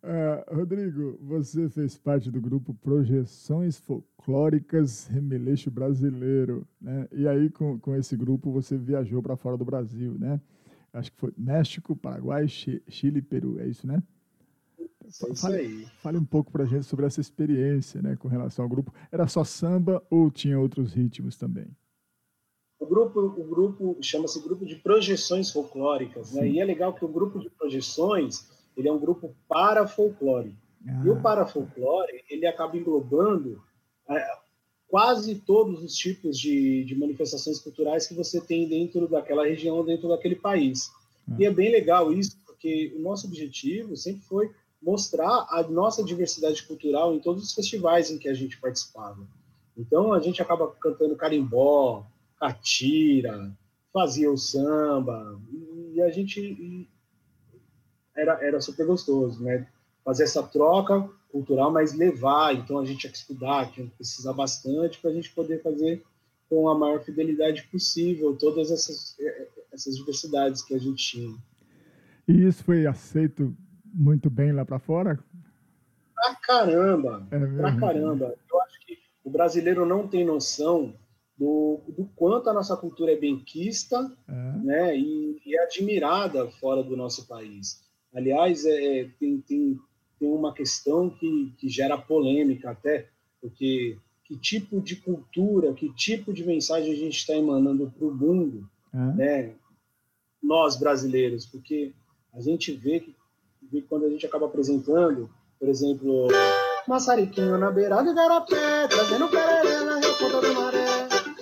Uh, Rodrigo, você fez parte do grupo Projeções Folclóricas Remeleixo Brasileiro, né? E aí, com, com esse grupo, você viajou para fora do Brasil, né? Acho que foi México, Paraguai, Chile e Peru, é isso, né? É isso aí. Fale um pouco para a gente sobre essa experiência, né, com relação ao grupo. Era só samba ou tinha outros ritmos também? O grupo, o grupo chama-se Grupo de Projeções Folclóricas, né? E é legal que o grupo de projeções ele é um grupo para folclore. Ah. E o para folclore ele acaba englobando é, quase todos os tipos de, de, manifestações culturais que você tem dentro daquela região, dentro daquele país. Ah. E é bem legal isso, porque o nosso objetivo sempre foi mostrar a nossa diversidade cultural em todos os festivais em que a gente participava. Então a gente acaba cantando carimbó, catira, fazia o samba e a gente e era era super gostoso, né? Fazer essa troca cultural, mas levar. Então a gente tinha que estudar, tinha que precisar bastante para a gente poder fazer com a maior fidelidade possível todas essas essas diversidades que a gente tinha. E isso foi aceito muito bem lá para fora? pra caramba. É pra caramba. Eu acho que o brasileiro não tem noção do, do quanto a nossa cultura é benquista é. Né, e, e, é admirada fora do nosso país. Aliás, é, é, tem, tem, tem uma questão que, que gera polêmica até, porque que tipo de cultura, que tipo de mensagem a gente está emanando para o mundo, é. né? nós brasileiros, porque a gente vê que, que quando a gente acaba apresentando, por exemplo, Maçariquinho na beirada do garapé, trazendo pereré na reponta do maré.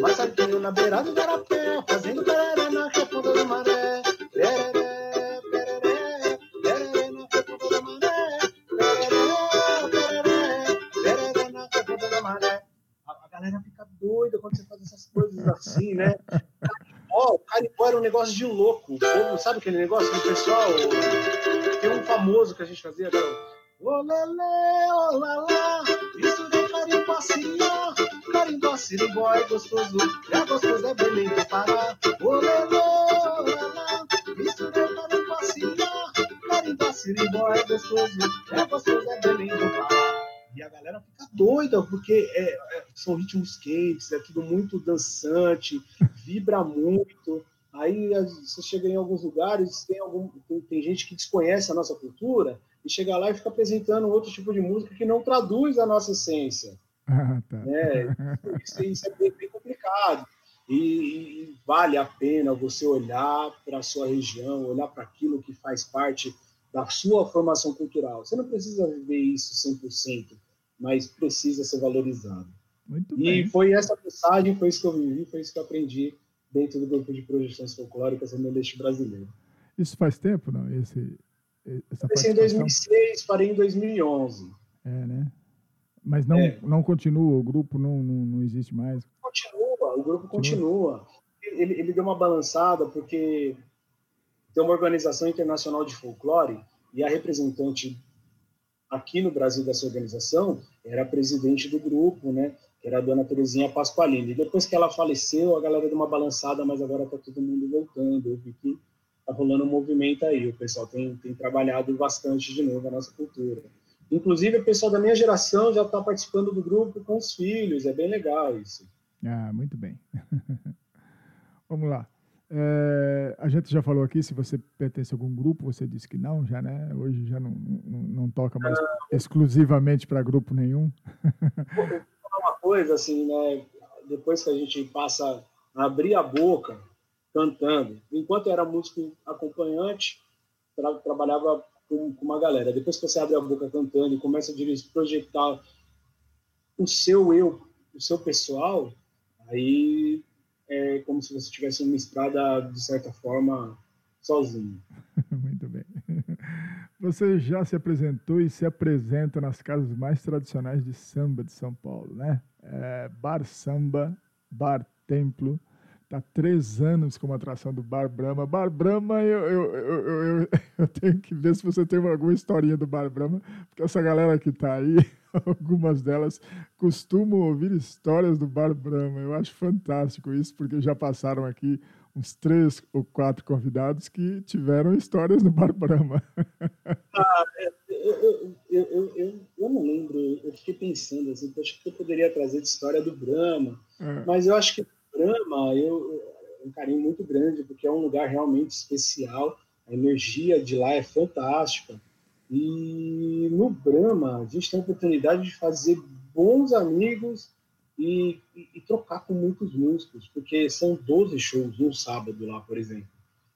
Maçariquinho na beirada do garapé, fazendo pereré na reponta do maré. Pereré, pereré, pereré na reponta do maré. Pereré, pereré, pereré na reponta a galera fica doida quando você faz essas coisas assim, né? Ó, o carimbó era um negócio de louco. O povo, sabe aquele negócio do pessoal? Tem um famoso que a gente fazia, né? Olelê, olalá, misturei carimbó, sirió, carimbó, sirimbó é gostoso, é gostoso, é Belém do Pará. Olelê, olalá, misturei carimbó, sirió, carimbó, sirimbó é gostoso, é gostoso, é Belém do Pará. E a galera fica doida, porque é, é, são ritmos quentes, é tudo muito dançante, vibra muito. Aí você chega em alguns lugares, tem, algum, tem, tem gente que desconhece a nossa cultura, e chega lá e fica apresentando outro tipo de música que não traduz a nossa essência. Ah, tá. né? isso, isso, é bem, bem complicado. E, e, vale a pena você olhar para a sua região, olhar para aquilo que faz parte da sua formação cultural. Você não precisa viver isso 100%, mas precisa ser valorizado. Muito e bem. foi essa mensagem, foi isso que eu vivi, foi isso que eu aprendi dentro do grupo de projeções folclóricas no Nordeste Brasileiro. Isso faz tempo, não? Esse, essa Comecei em 2006, parei em 2011. É, né? Mas não, é. não continua, o grupo não, não, não existe mais? Continua, o grupo continua. continua. Ele, ele deu uma balançada porque tem uma organização internacional de folclore e a representante aqui no Brasil dessa organização era a presidente do grupo, né? Que era a dona Terezinha Pasqualini. Depois que ela faleceu, a galera deu uma balançada, mas agora está todo mundo voltando. Eu vi que tá rolando um movimento aí. O pessoal tem, tem trabalhado bastante de novo a nossa cultura. Inclusive, o pessoal da minha geração já está participando do grupo com os filhos. É bem legal isso. Ah, muito bem. Vamos lá. É, a gente já falou aqui, se você pertence a algum grupo, você disse que não, já, né? Hoje já não, não, não toca mais ah, exclusivamente para grupo nenhum. Vou falar uma coisa, assim, né? Depois que a gente passa a abrir a boca cantando. Enquanto eu era músico acompanhante, tra trabalhava com, com, uma galera. Depois que você abre a boca cantando e começa a projetar o seu eu, o seu pessoal, aí é como se você tivesse uma estrada, de certa forma, sozinho. Muito bem. Você já se apresentou e se apresenta nas casas mais tradicionais de samba de São Paulo, né? É, bar Samba, Bar Templo, Está três anos como atração do Bar Brahma. Bar Brahma, eu, eu, eu, eu, tenho que ver se você tem alguma historinha do Bar Brahma, porque essa galera que está aí, algumas delas costumam ouvir histórias do Bar Brahma. Eu acho fantástico isso, porque já passaram aqui uns três ou quatro convidados que tiveram histórias no Bar Brahma. Ah, eu, eu, eu, eu, não lembro, eu fiquei pensando assim, acho que eu poderia trazer de história do Brahma, é. mas eu acho que Brahma, eu, um carinho muito grande, porque é um lugar realmente especial, a energia de lá é fantástica. E no Brahma, a gente tem a oportunidade de fazer bons amigos e, e, e trocar com muitos músicos, porque são 12 shows no sábado lá, por exemplo.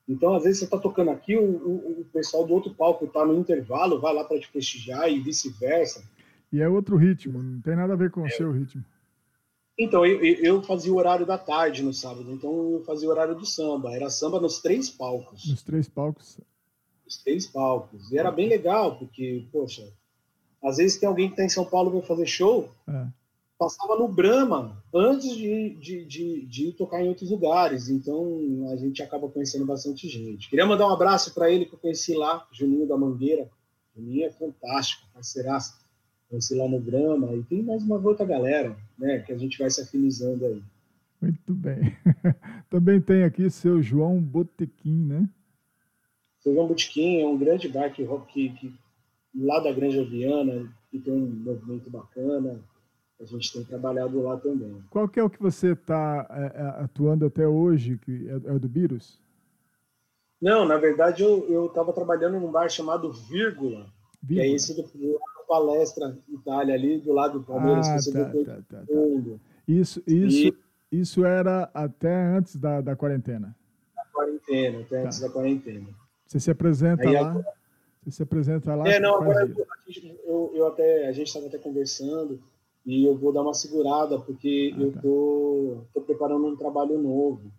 Então, às vezes, você está tocando aqui, o, o, o, pessoal do outro palco está no intervalo, vai lá para te prestigiar e vice-versa. E é outro ritmo, não tem nada a ver com é. o seu ritmo. Então, eu, eu, fazia o horário da tarde no sábado, então eu fazia o horário do samba. Era samba nos três palcos. Nos três palcos? Nos três palcos. E era bem legal, porque, poxa, às vezes tem alguém que está em São Paulo para fazer show, é. passava no Brahma antes de, de, de, de, tocar em outros lugares. Então a gente acaba conhecendo bastante gente. Queria mandar um abraço para ele que eu conheci lá, Juninho da Mangueira. Juninho é fantástico, parceiraço Conheci lá no Grama, e tem mais uma outra galera, né, que a gente vai se afinizando aí. Muito bem. Também tem aqui seu João Botequim, né? Seu João Botequim é um grande bar que, que, que lá da Grande Aviana, que tem um movimento bacana. A gente tem trabalhado lá também. Qual que é o que você está é, é, atuando até hoje, que é, é o do Virus? Não, na verdade eu estava trabalhando num bar chamado Vírgula, Vírgula. que é esse do, do palestra Itália ali, do lado do Palmeiras, ah, que você tá, tá, tá, tá. Isso, isso, e... isso era até antes da, da quarentena? Da quarentena, até tá. antes da quarentena. Você se apresenta Aí, lá? Agora... Você se apresenta lá? É, não, agora eu, eu, eu, até, a gente estava até conversando e eu vou dar uma segurada porque ah, eu tá. tô, tô preparando um trabalho novo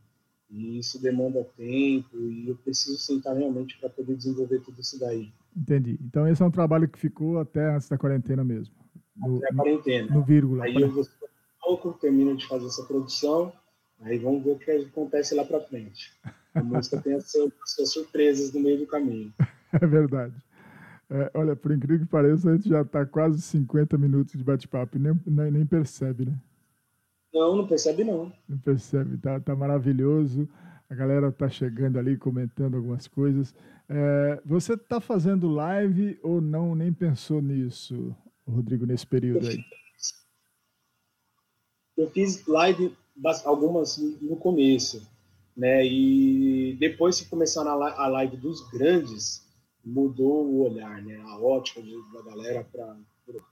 e isso demanda tempo e eu preciso sentar realmente para poder desenvolver tudo isso daí. Entendi. Então esse é um trabalho que ficou até antes da quarentena mesmo. No, até a quarentena. No vírgula. Aí eu vou pouco, termino de fazer essa produção, aí vamos ver o que acontece lá para frente. A música tem as suas, as suas surpresas no meio do caminho. É verdade. É, olha, por incrível que pareça, a gente já está quase 50 minutos de bate-papo e nem, nem, nem, percebe, né? Não, não percebe não. Não percebe, tá, tá maravilhoso. A galera tá chegando ali, comentando algumas coisas. É, você está fazendo live ou não? Nem pensou nisso, Rodrigo, nesse período aí? Eu fiz live algumas no começo, né? E depois que começar a live dos grandes, mudou o olhar, né? A ótica da galera para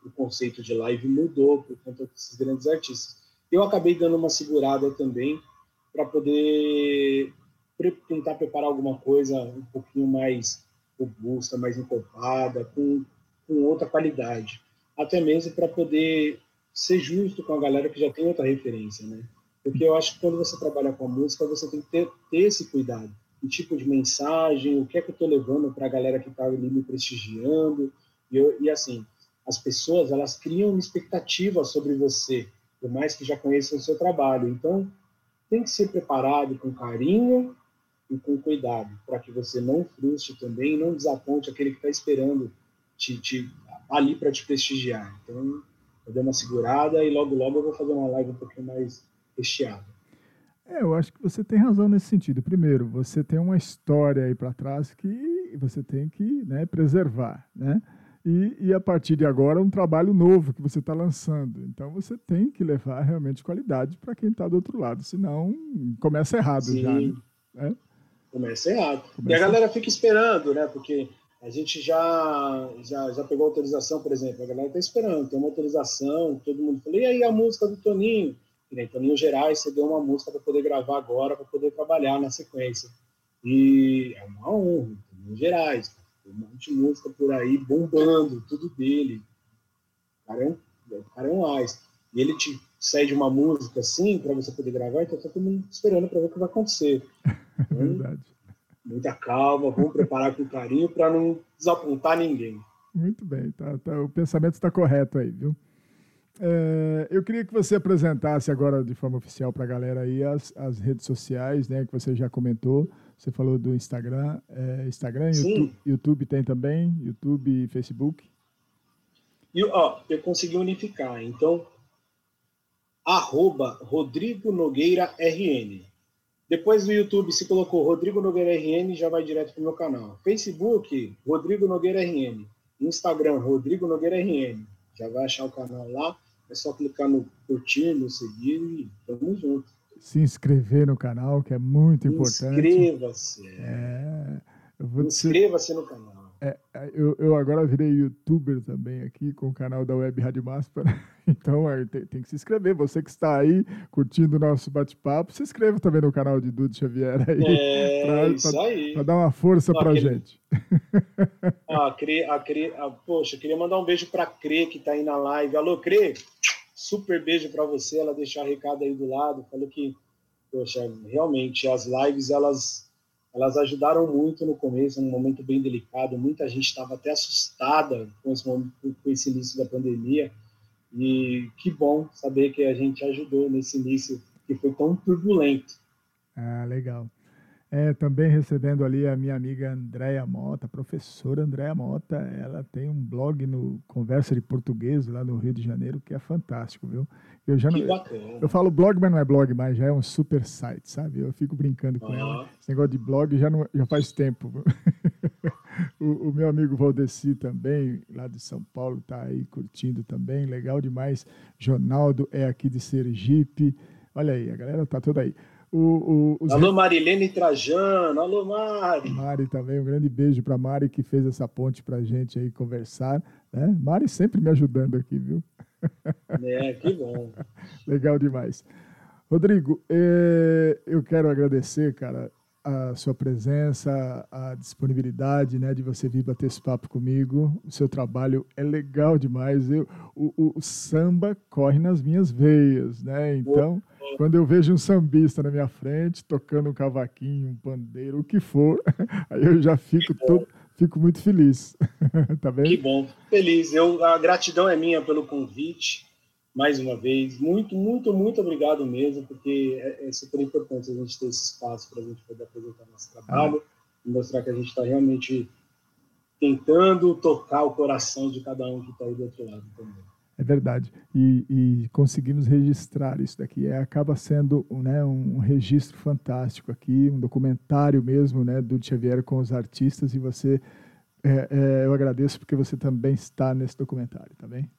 o conceito de live mudou por conta desses grandes artistas. Eu acabei dando uma segurada também para poder pre tentar preparar alguma coisa um pouquinho mais robusta, mais encorpada, com, com outra qualidade. Até mesmo para poder ser justo com a galera que já tem outra referência, né? Porque eu acho que quando você trabalha com a música, você tem que ter, ter esse cuidado que tipo de mensagem, o que é que eu estou levando para a galera que está ali me prestigiando. E, eu, e, assim, as pessoas, elas criam uma expectativa sobre você, por mais que já conheçam o seu trabalho. Então, tem que ser preparado com carinho e com cuidado, para que você não frustre também, não desaponte aquele que está esperando te, te, ali para te prestigiar. Então, eu dei uma segurada e logo, logo eu vou fazer uma live um pouquinho mais recheada. É, eu acho que você tem razão nesse sentido. Primeiro, você tem uma história aí para trás que você tem que né, preservar, né? E, e, a partir de agora, um trabalho novo que você está lançando. Então, você tem que levar realmente qualidade para quem está do outro lado, senão começa errado Sim. já. Né? É? Começa errado. Começa... E a galera fica esperando, né? Porque a gente já, já, já pegou autorização, por exemplo, a galera está esperando, tem uma autorização, todo mundo falou, e aí a música do Toninho? Né? Toninho Gerais você deu uma música para poder gravar agora, para poder trabalhar na sequência. E é uma honra, Toninho Gerais, tem um monte de música por aí bombando, tudo dele. O cara é um, o cara é um. E ele te cede uma música assim para você poder gravar, então tá todo mundo esperando para ver o que vai acontecer. Então, Verdade. Muita calma, vamos preparar com carinho para não desapontar ninguém. Muito bem, tá, tá o pensamento está correto aí, viu? É, eu queria que você apresentasse agora de forma oficial para a galera aí as, as redes sociais, né, que você já comentou. Você falou do Instagram, é, Instagram, YouTube, YouTube, tem também, YouTube e Facebook. E ó, eu consegui unificar. Então, arroba Rodrigo Nogueira RN. Depois do YouTube, se colocou Rodrigo Nogueira RN, já vai direto para o meu canal. Facebook, Rodrigo Nogueira RN. Instagram, Rodrigo Nogueira RN. Já vai achar o canal lá. É só clicar no curtir, no seguir e tamo junto. Se inscrever no canal, que é muito importante. Inscreva-se. É. Inscreva-se no canal. É, eu, eu, agora virei youtuber também aqui com o canal da Web Rádio Máspera. Então é, tem, tem, que se inscrever. Você que está aí curtindo o nosso bate-papo, se inscreva também no canal de Dudu Xavier aí. É, pra, isso pra, aí. Para dar uma força para aquele... gente. Ah, Cre, a Cre, ah, poxa, queria mandar um beijo para a Cre que está aí na live. Alô, Cre, super beijo para você. Ela deixou a recado aí do lado, falou que, poxa, realmente as lives elas elas ajudaram muito no começo, num momento bem delicado. Muita gente estava até assustada com esse, momento, com esse início da pandemia. E que bom saber que a gente ajudou nesse início que foi tão turbulento. Ah, legal. É, também recebendo ali a minha amiga Andréa Mota, professora Andréa Mota, ela tem um blog no Conversa de Português lá no Rio de Janeiro que é fantástico, viu? Eu já não, eu falo blog, mas não é blog mais, já é um super site, sabe? Eu fico brincando com ela. Esse negócio de blog já, não, já faz tempo. o, o, o, meu amigo Valdeci também, lá de São Paulo, está aí curtindo também, legal demais. Jonaldo é aqui de Sergipe. Olha aí, a galera tá toda aí. O, o, os... Alô, Marilene Trajano. Alô, Mari. Mari também. Um grande beijo para Mari que fez essa ponte para gente aí conversar. Né? Mari sempre me ajudando aqui, viu? É, que bom. Legal demais. Rodrigo, eh, eu quero agradecer, cara, a sua presença, a disponibilidade, né, de você vir bater esse papo comigo. O seu trabalho é legal demais. Eu, o, o, o samba corre nas minhas veias, né? Então, quando eu vejo um sambista na minha frente, tocando um cavaquinho, um pandeiro, o que for, aí eu já fico todo, fico muito feliz. tá bem? Que bom, feliz. Eu, a gratidão é minha pelo convite, mais uma vez. Muito, muito, muito obrigado mesmo, porque é, é super importante a gente ter esse espaço para a gente poder apresentar nosso trabalho ah. e mostrar que a gente está realmente tentando tocar o coração de cada um que está aí do outro lado também. É verdade. E, e, conseguimos registrar isso daqui. É, acaba sendo né, um registro fantástico aqui, um documentário mesmo né, do Xavier com os artistas. E você, é, é, eu agradeço porque você também está nesse documentário, tá bem?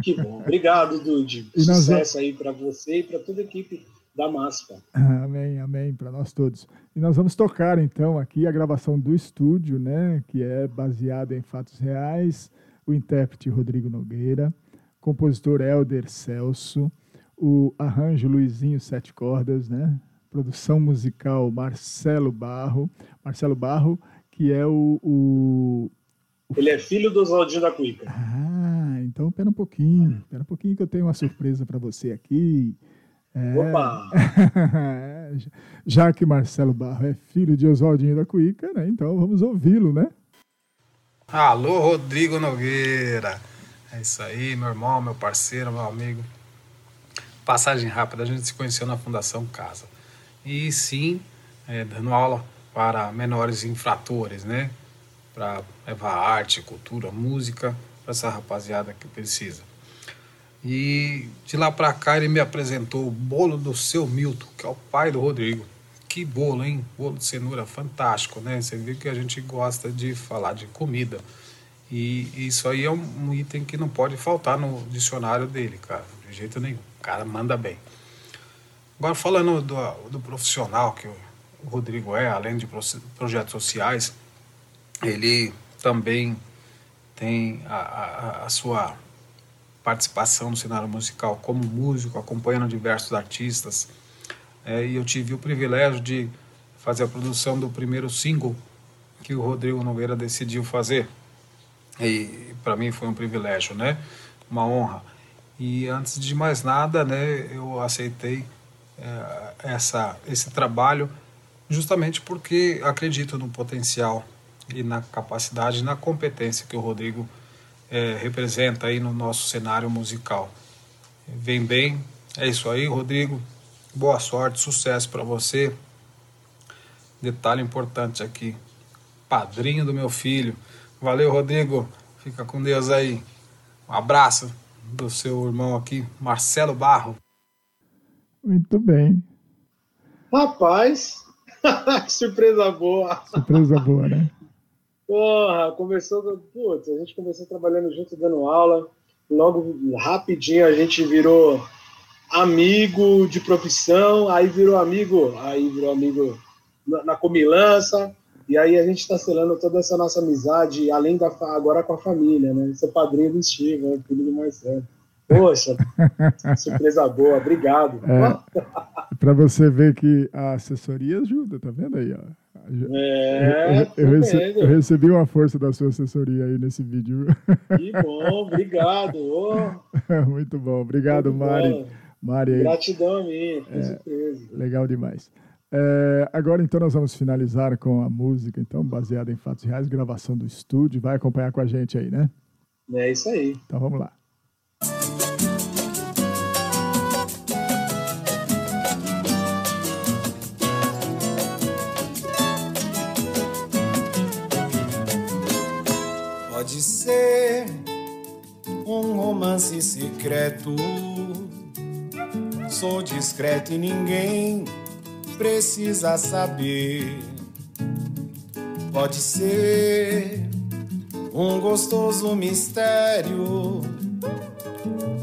Que bom. Obrigado, Dude. E Sucesso aí para você e para toda a equipe da MASPA. Amém, amém, para nós todos. E nós vamos tocar então aqui a gravação do estúdio, né, que é baseada em fatos reais. O intérprete Rodrigo Nogueira compositor Helder Celso, o arranjo Luizinho Sete Cordas, né? Produção musical Marcelo Barro, Marcelo Barro, que é o, o... Ele é filho do Oswaldinho da Cuica. Ah, então pera um pouquinho, espera um pouquinho que eu tenho uma surpresa para você aqui. É... Opa! Já que Marcelo Barro é filho de Oswaldinho da Cuica, né? Então vamos ouvi-lo, né? Alô, Rodrigo Nogueira. É isso aí, meu irmão, meu parceiro, meu amigo. Passagem rápida, a gente se conheceu na Fundação Casa. E sim, é, dando aula para menores infratores, né? Para levar arte, cultura, música para essa rapaziada que precisa. E de lá para cá ele me apresentou o bolo do seu Milton, que é o pai do Rodrigo. Que bolo, hein? Bolo de cenoura fantástico, né? Você viu que a gente gosta de falar de comida. E isso aí é um item que não pode faltar no dicionário dele, cara, de jeito nenhum. O cara manda bem. Agora, falando do, do profissional que o Rodrigo é, além de projetos sociais, ele também tem a, a, a sua participação no cenário musical como músico, acompanhando diversos artistas. É, e eu tive o privilégio de fazer a produção do primeiro single que o Rodrigo Nogueira decidiu fazer e para mim foi um privilégio, né? Uma honra. E antes de mais nada, né, eu aceitei é, essa, esse trabalho justamente porque acredito no potencial e na capacidade, na competência que o Rodrigo é, representa aí no nosso cenário musical. Vem bem, é isso aí, Rodrigo. Boa sorte, sucesso para você. Detalhe importante aqui, padrinho do meu filho. Valeu, Rodrigo. Fica com Deus aí. Um abraço do seu irmão aqui, Marcelo Barro. Muito bem. Rapaz, surpresa boa. Surpresa boa, né? Porra, começou. Putz, a gente começou trabalhando junto, dando aula. Logo, rapidinho, a gente virou amigo de profissão, aí virou amigo, aí virou amigo na, na comilança, e aí a gente está selando toda essa nossa amizade, além da agora com a família, né? Seu padrinho do Steve, né? filho do Marcelo. Poxa, surpresa boa, obrigado. É, Para você ver que a assessoria ajuda, tá vendo aí? Ó. É, eu, eu, recebi, eu, recebi, uma força da sua assessoria aí nesse vídeo. Que bom, obrigado. Oh. Muito bom, obrigado, Muito Mari. Bom. Mari Gratidão a mim, que é, surpresa. Legal demais. É, agora então nós vamos finalizar com a música, então, baseada em fatos reais, gravação do estúdio. Vai acompanhar com a gente aí, né? É isso aí. Então vamos lá. Pode ser um romance secreto. Sou discreto e ninguém precisa saber. Pode ser um gostoso mistério.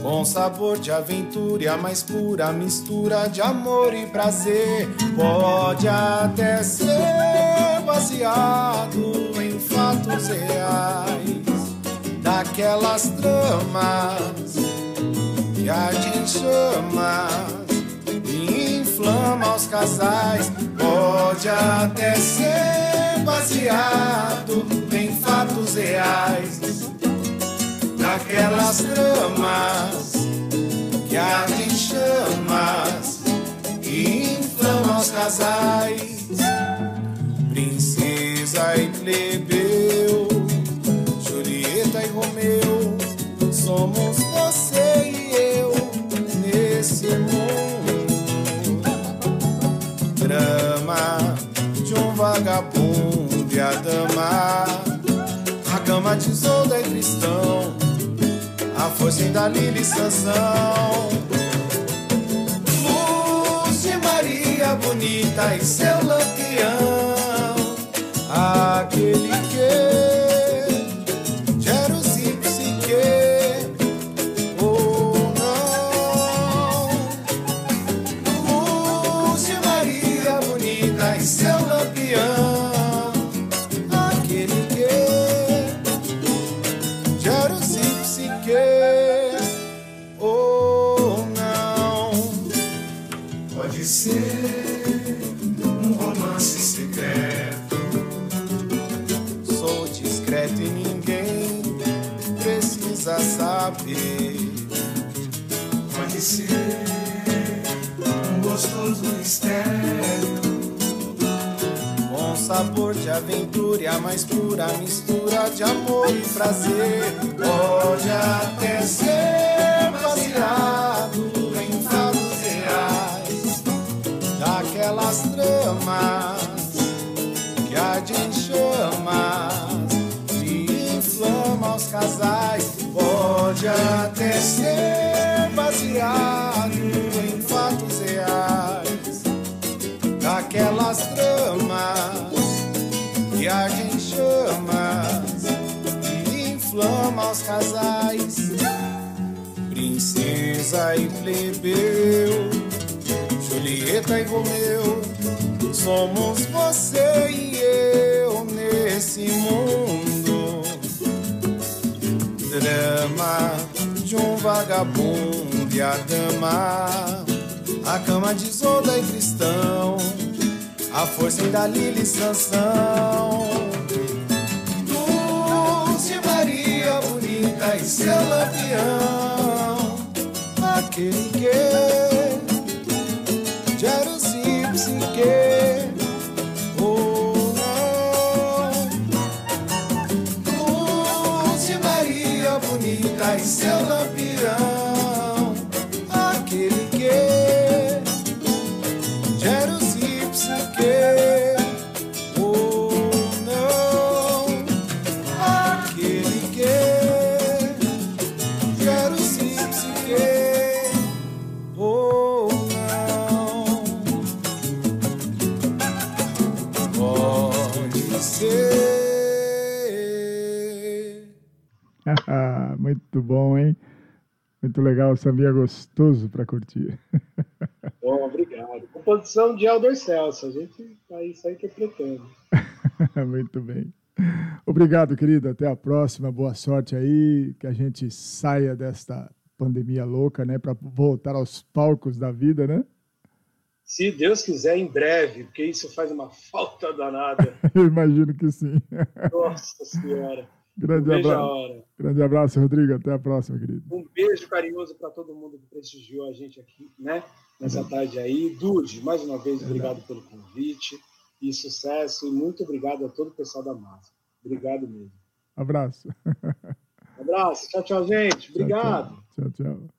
Com sabor de aventura e a mais pura mistura de amor e prazer. Pode até ser baseado em fatos reais, daquelas tramas que ardem chamas e inflama os casais. Pode até ser baseado em fatos reais daquelas tramas que ardem chamas e inflamam os casais. Princesa e plebeu, Drama de um vagabundo e a dama, a cama tesoura é cristão a força da Lili Sansão. Luz de Maria bonita e seu lampião, aquele aventura e a mais pura mistura de amor e prazer. Pode até ser baseado em fatos reais, daquelas tramas que ardem chamas e inflama os casais. Pode até ser inflama os casais. Princesa e plebeu, Julieta e Romeu, somos você e eu nesse mundo. Drama de um vagabundo e a dama, a cama de Zoda e cristão a força da Lili Sansão. Bonita e seu lampião, aquele que Muito bom, hein? Muito legal, o sambinha gostoso para curtir. Bom, obrigado. Composição de Aldo Celso, a gente tá aí só interpretando. Muito bem. Obrigado, querido. Até a próxima. Boa sorte aí. Que a gente saia desta pandemia louca, né? Para voltar aos palcos da vida, né? Se Deus quiser, em breve, porque isso faz uma falta danada. Eu imagino que sim. Nossa Senhora. Grande um abraço. Grande abraço, Rodrigo. Até a próxima, querido. Um beijo carinhoso para todo mundo que prestigiou a gente aqui, né? Nessa uhum. tarde aí. Dude, mais uma vez, obrigado pelo convite e sucesso. E muito obrigado a todo o pessoal da Massa. Obrigado mesmo. Abraço. Abraço. Tchau, tchau, gente. Obrigado. tchau. tchau. tchau.